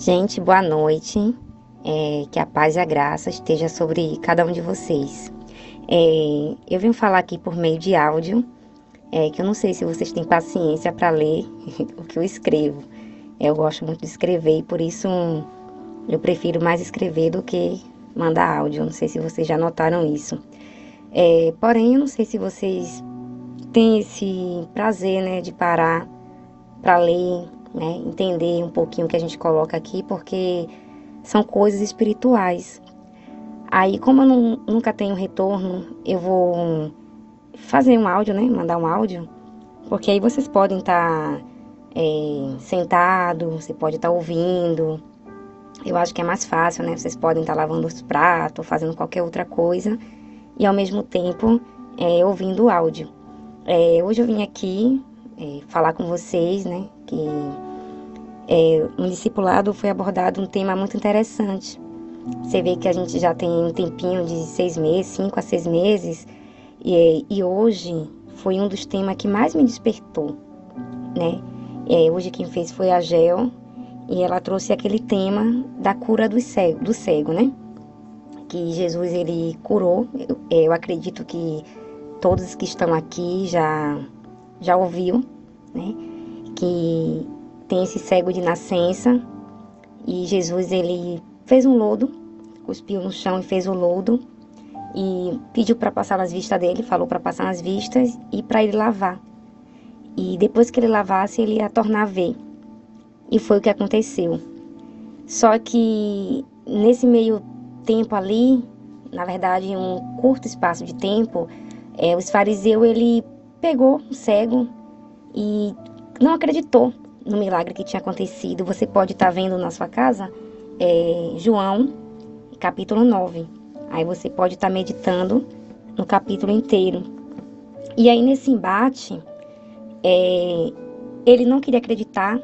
Gente, boa noite. É, que a paz e a graça esteja sobre cada um de vocês. É, eu venho falar aqui por meio de áudio, é, que eu não sei se vocês têm paciência para ler o que eu escrevo. Eu gosto muito de escrever e por isso eu prefiro mais escrever do que mandar áudio. Eu não sei se vocês já notaram isso. É, porém, eu não sei se vocês têm esse prazer né, de parar para ler, né, entender um pouquinho o que a gente coloca aqui, porque são coisas espirituais. Aí, como eu não, nunca tenho retorno, eu vou fazer um áudio, né? Mandar um áudio, porque aí vocês podem estar tá, é, sentado, você pode estar tá ouvindo. Eu acho que é mais fácil, né? Vocês podem estar tá lavando os pratos, fazendo qualquer outra coisa e ao mesmo tempo é, ouvindo o áudio. É, hoje eu vim aqui é, falar com vocês, né? Que é, no discipulado foi abordado um tema muito interessante. Você vê que a gente já tem um tempinho de seis meses, cinco a seis meses, e, e hoje foi um dos temas que mais me despertou, né? É, hoje quem fez foi a Gel, e ela trouxe aquele tema da cura do cego, do cego, né? Que Jesus ele curou. Eu, eu acredito que todos que estão aqui já já ouviu, né? Que tem esse cego de nascença e Jesus ele fez um lodo, cuspiu no chão e fez o lodo e pediu para passar nas vistas dele, falou para passar nas vistas e para ele lavar. E depois que ele lavasse, ele ia tornar a ver. E foi o que aconteceu. Só que nesse meio tempo ali, na verdade, um curto espaço de tempo, é, o fariseu ele pegou o cego e não acreditou no milagre que tinha acontecido. Você pode estar tá vendo na sua casa é, João, capítulo 9. Aí você pode estar tá meditando no capítulo inteiro. E aí nesse embate, é, ele não queria acreditar,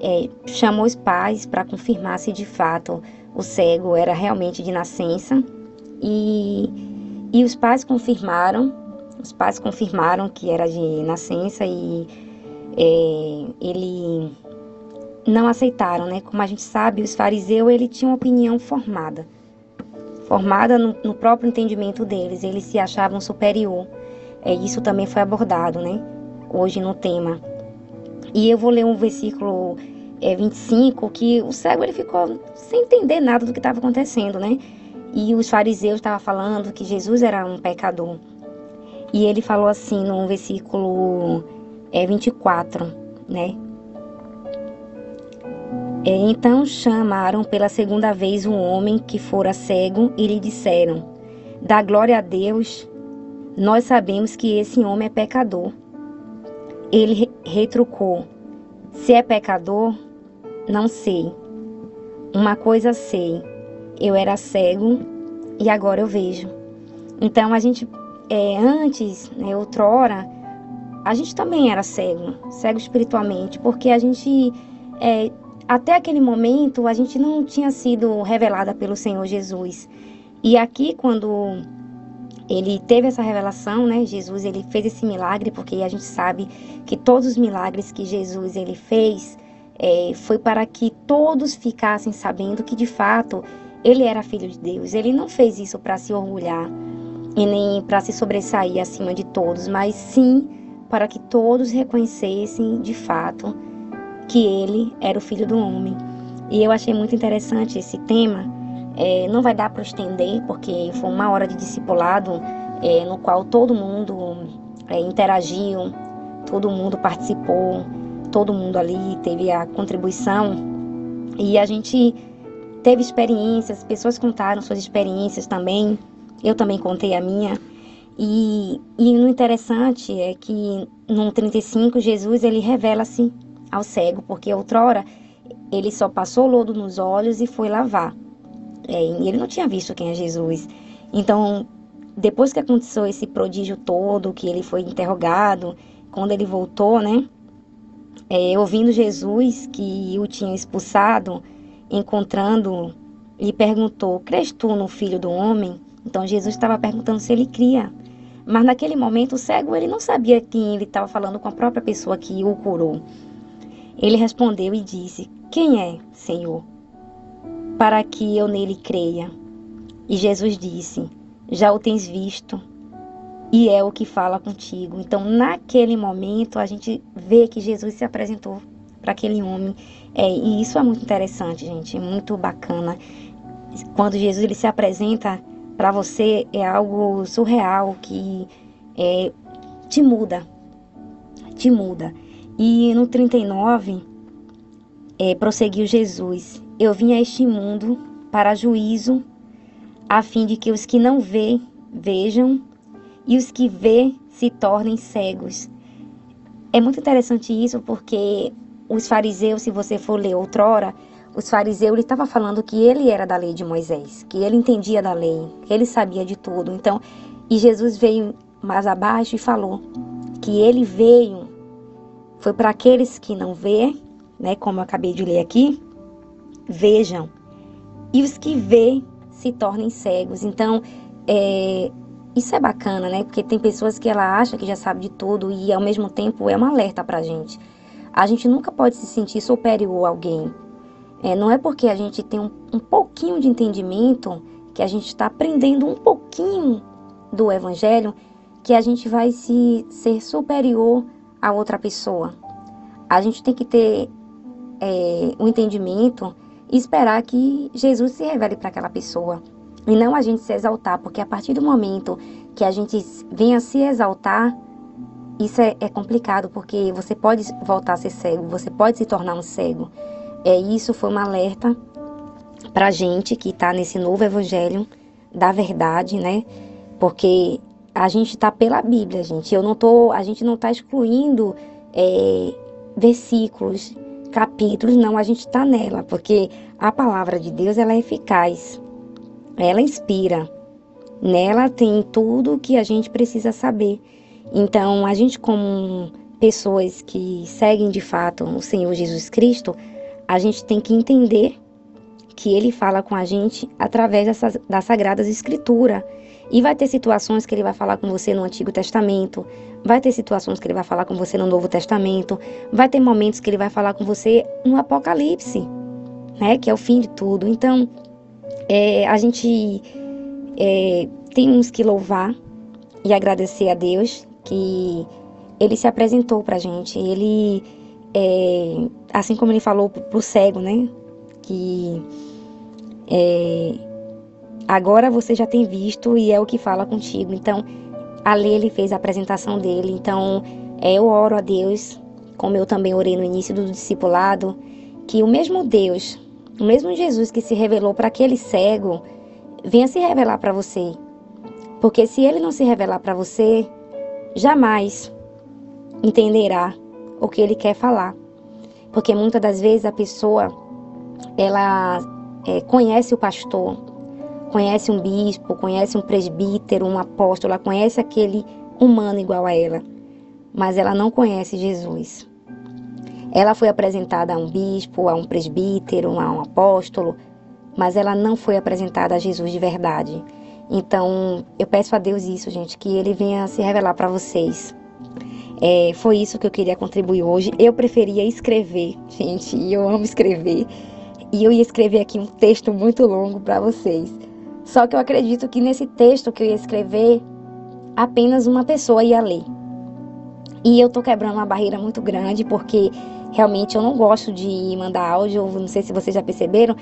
é, chamou os pais para confirmar se de fato o cego era realmente de nascença. E, e os pais confirmaram, os pais confirmaram que era de nascença e é, ele não aceitaram, né? Como a gente sabe, os fariseus ele tinha uma opinião formada, formada no, no próprio entendimento deles. Eles se achavam superior. É, isso também foi abordado, né? Hoje no tema. E eu vou ler um versículo é, 25 que o cego ele ficou sem entender nada do que estava acontecendo, né? E os fariseus estavam falando que Jesus era um pecador. E ele falou assim no versículo é 24, né? É, então chamaram pela segunda vez um homem que fora cego e lhe disseram: Dá glória a Deus, nós sabemos que esse homem é pecador. Ele retrucou: Se é pecador, não sei. Uma coisa sei: eu era cego e agora eu vejo. Então a gente, é, antes, né, outrora, a gente também era cego, cego espiritualmente, porque a gente, é, até aquele momento, a gente não tinha sido revelada pelo Senhor Jesus. E aqui, quando ele teve essa revelação, né? Jesus ele fez esse milagre porque a gente sabe que todos os milagres que Jesus ele fez é, foi para que todos ficassem sabendo que de fato ele era filho de Deus. Ele não fez isso para se orgulhar e nem para se sobressair acima de todos, mas sim para que todos reconhecessem de fato que ele era o filho do homem. E eu achei muito interessante esse tema. É, não vai dar para estender, porque foi uma hora de discipulado é, no qual todo mundo é, interagiu, todo mundo participou, todo mundo ali teve a contribuição. E a gente teve experiências, pessoas contaram suas experiências também. Eu também contei a minha. E, e o interessante é que no 35 Jesus ele revela-se ao cego, porque outrora ele só passou lodo nos olhos e foi lavar. É, e ele não tinha visto quem é Jesus. Então, depois que aconteceu esse prodígio todo, que ele foi interrogado, quando ele voltou, né? É, ouvindo Jesus que o tinha expulsado, encontrando, lhe perguntou: Crês tu no filho do homem? Então Jesus estava perguntando se ele cria. Mas naquele momento o cego ele não sabia quem ele estava falando com a própria pessoa que o curou. Ele respondeu e disse: Quem é, Senhor? Para que eu nele creia. E Jesus disse: Já o tens visto, e é o que fala contigo. Então, naquele momento, a gente vê que Jesus se apresentou para aquele homem. É, e isso é muito interessante, gente, muito bacana. Quando Jesus ele se apresenta para você, é algo surreal que é, te muda, te muda. E no 39, é, prosseguiu Jesus: Eu vim a este mundo para juízo, a fim de que os que não vê, vejam, e os que vê se tornem cegos. É muito interessante isso porque os fariseus, se você for ler outrora, os fariseus ele estava falando que ele era da lei de Moisés, que ele entendia da lei, que ele sabia de tudo. Então, e Jesus veio mais abaixo e falou que ele veio foi para aqueles que não vê, né, como eu acabei de ler aqui, vejam, e os que vê se tornem cegos. Então, é, isso é bacana, né? Porque tem pessoas que ela acha que já sabe de tudo e ao mesmo tempo é um alerta pra gente. A gente nunca pode se sentir superior a alguém. É, não é porque a gente tem um, um pouquinho de entendimento, que a gente está aprendendo um pouquinho do evangelho, que a gente vai se ser superior a outra pessoa. A gente tem que ter é, um entendimento e esperar que Jesus se revele para aquela pessoa. E não a gente se exaltar, porque a partir do momento que a gente venha se exaltar, isso é, é complicado, porque você pode voltar a ser cego, você pode se tornar um cego. É isso foi um alerta para a gente que está nesse novo evangelho da verdade, né? Porque a gente está pela Bíblia, gente. Eu não tô, a gente não está excluindo é, versículos, capítulos, não. A gente está nela, porque a palavra de Deus ela é eficaz ela inspira. Nela tem tudo que a gente precisa saber. Então, a gente, como pessoas que seguem de fato o Senhor Jesus Cristo, a gente tem que entender que ele fala com a gente através dessas, da Sagradas Escritura. E vai ter situações que ele vai falar com você no Antigo Testamento, vai ter situações que ele vai falar com você no Novo Testamento, vai ter momentos que ele vai falar com você no Apocalipse, né, que é o fim de tudo. Então, é, a gente é, tem uns que louvar e agradecer a Deus que ele se apresentou pra gente. Ele, é, assim como ele falou pro cego, né? Que é, agora você já tem visto e é o que fala contigo. Então, ali ele fez a apresentação dele. Então, é, eu oro a Deus, como eu também orei no início do discipulado, que o mesmo Deus o mesmo Jesus que se revelou para aquele cego, venha se revelar para você. Porque se ele não se revelar para você, jamais entenderá o que ele quer falar. Porque muitas das vezes a pessoa ela é, conhece o pastor, conhece um bispo, conhece um presbítero, um apóstolo, ela conhece aquele humano igual a ela, mas ela não conhece Jesus. Ela foi apresentada a um bispo, a um presbítero, a um apóstolo, mas ela não foi apresentada a Jesus de verdade. Então, eu peço a Deus isso, gente, que Ele venha se revelar para vocês. É, foi isso que eu queria contribuir hoje. Eu preferia escrever, gente, e eu amo escrever. E eu ia escrever aqui um texto muito longo para vocês. Só que eu acredito que nesse texto que eu ia escrever, apenas uma pessoa ia ler. E eu tô quebrando uma barreira muito grande, porque realmente eu não gosto de mandar áudio, não sei se vocês já perceberam.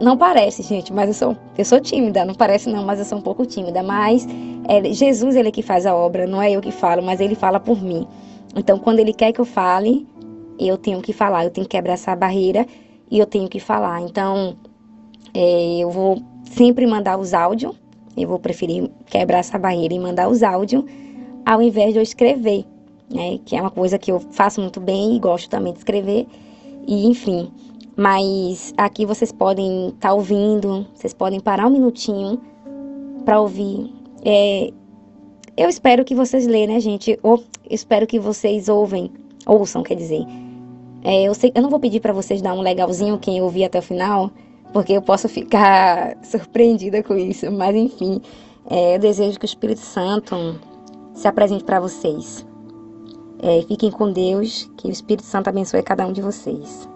Não parece, gente, mas eu sou, eu sou tímida, não parece não, mas eu sou um pouco tímida. Mas é, Jesus, ele é que faz a obra, não é eu que falo, mas ele fala por mim. Então, quando ele quer que eu fale, eu tenho que falar, eu tenho que quebrar essa barreira e eu tenho que falar. Então, é, eu vou sempre mandar os áudios, eu vou preferir quebrar essa barreira e mandar os áudios, ao invés de eu escrever né? Que é uma coisa que eu faço muito bem e gosto também de escrever. E enfim, mas aqui vocês podem estar tá ouvindo, vocês podem parar um minutinho para ouvir. É, eu espero que vocês leiam, né, gente? Ou espero que vocês ouvem, ouçam, quer dizer. É, eu, sei, eu não vou pedir para vocês dar um legalzinho quem ouvir até o final, porque eu posso ficar surpreendida com isso. Mas enfim, é, eu desejo que o Espírito Santo se apresente para vocês. É, fiquem com Deus, que o Espírito Santo abençoe cada um de vocês.